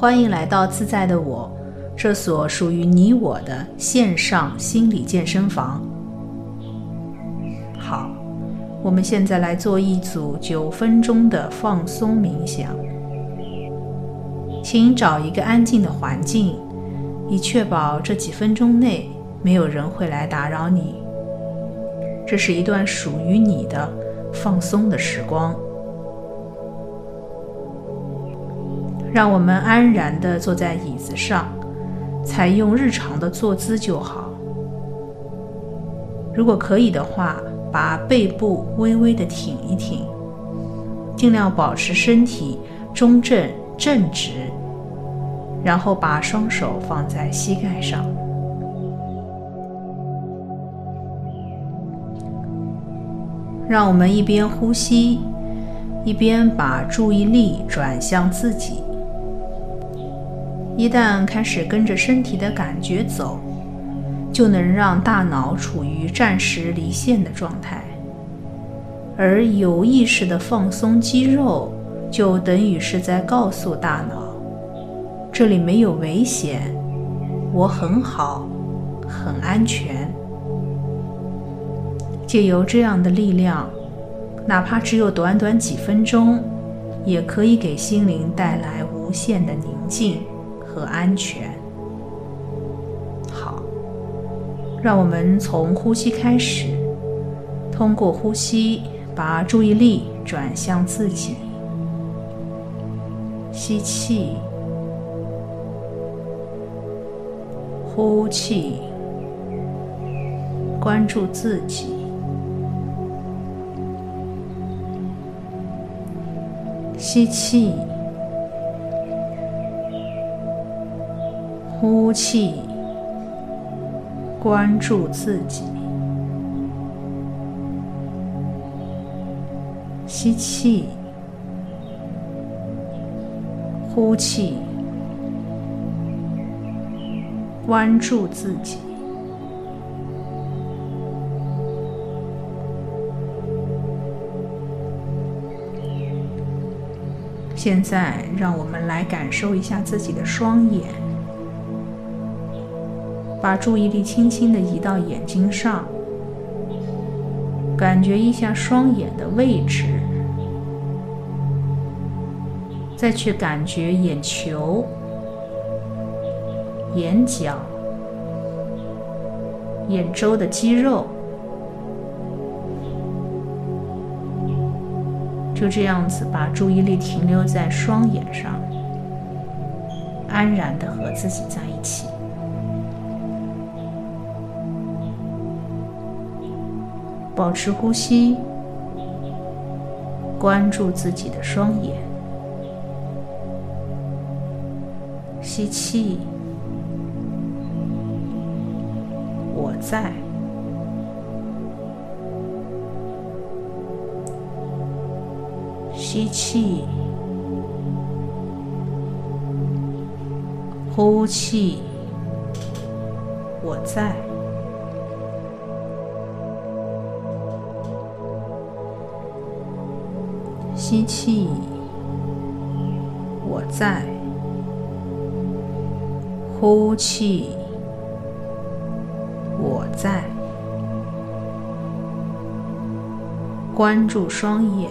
欢迎来到自在的我，这所属于你我的线上心理健身房。好，我们现在来做一组九分钟的放松冥想。请找一个安静的环境，以确保这几分钟内没有人会来打扰你。这是一段属于你的放松的时光。让我们安然地坐在椅子上，采用日常的坐姿就好。如果可以的话，把背部微微的挺一挺，尽量保持身体中正正直。然后把双手放在膝盖上，让我们一边呼吸，一边把注意力转向自己。一旦开始跟着身体的感觉走，就能让大脑处于暂时离线的状态，而有意识的放松肌肉，就等于是在告诉大脑。这里没有危险，我很好，很安全。借由这样的力量，哪怕只有短短几分钟，也可以给心灵带来无限的宁静和安全。好，让我们从呼吸开始，通过呼吸把注意力转向自己，吸气。呼气，关注自己。吸气，呼气，关注自己。吸气，呼气。关注自己。现在，让我们来感受一下自己的双眼，把注意力轻轻的移到眼睛上，感觉一下双眼的位置，再去感觉眼球。眼角、眼周的肌肉，就这样子把注意力停留在双眼上，安然的和自己在一起，保持呼吸，关注自己的双眼，吸气。我在吸气，呼气，我在吸气，我在呼气。我在关注双眼，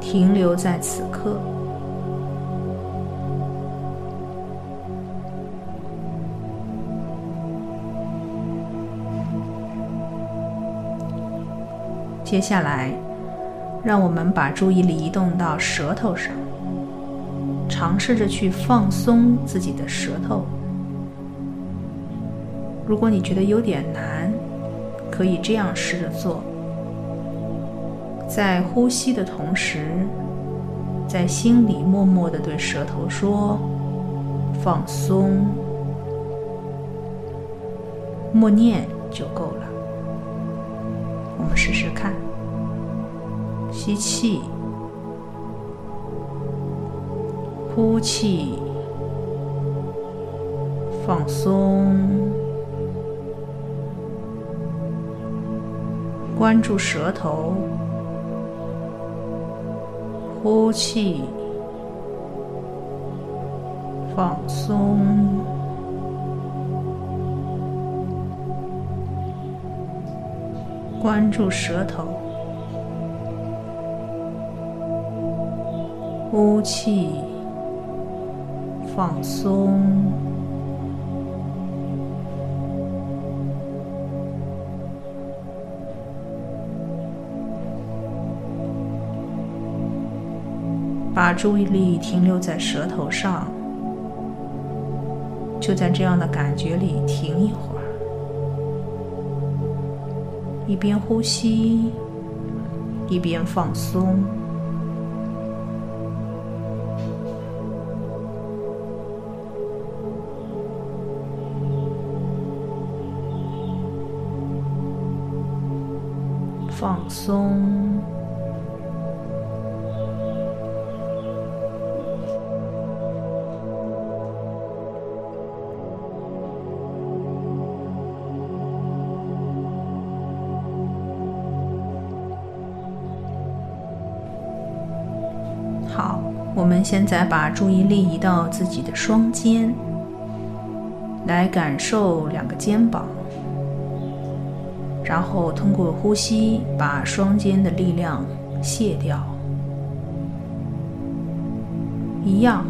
停留在此刻。接下来，让我们把注意力移动到舌头上，尝试着去放松自己的舌头。如果你觉得有点难，可以这样试着做：在呼吸的同时，在心里默默的对舌头说“放松”，默念就够了。我们试试看：吸气，呼气，放松。关注舌头，呼气，放松，关注舌头，呼气，放松。把注意力停留在舌头上，就在这样的感觉里停一会儿，一边呼吸，一边放松，松。好，我们现在把注意力移到自己的双肩，来感受两个肩膀，然后通过呼吸把双肩的力量卸掉。一样，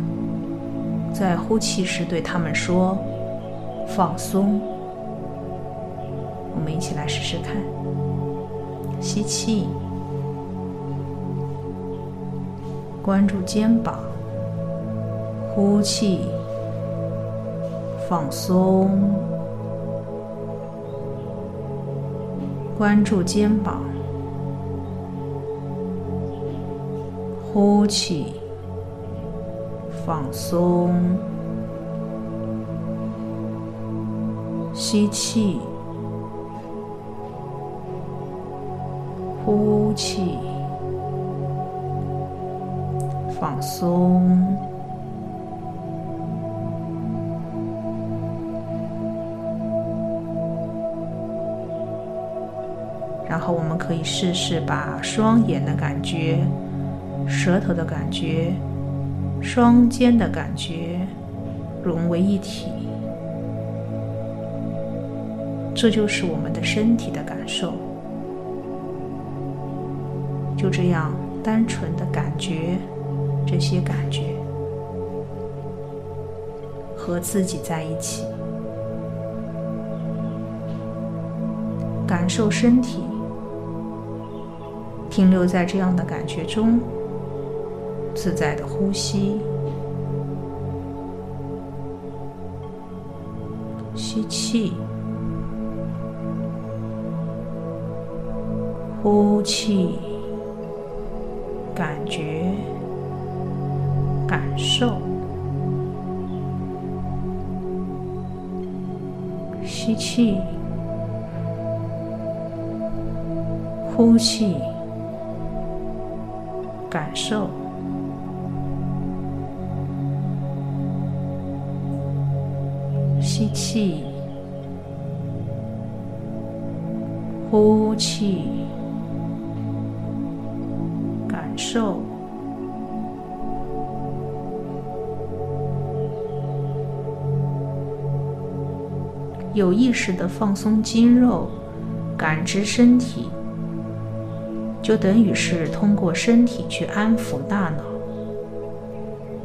在呼气时对他们说：“放松。”我们一起来试试看，吸气。关注肩膀，呼气，放松。关注肩膀，呼气，放松。吸气，呼气。放松，后我们可以试试把双眼的感觉、舌头的感觉、双肩的感觉融为一体，这就是我们的身体的感受。就这样单纯的感觉。这些感觉和自己在一起，感受身体，停留在这样的感觉中，自在的呼吸，吸气，呼气，感觉。感受，吸气，呼气，感受，吸气，呼气，感受。有意识的放松肌肉，感知身体，就等于是通过身体去安抚大脑。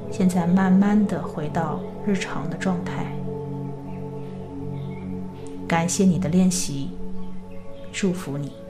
现在慢慢的回到日常的状态。感谢你的练习，祝福你。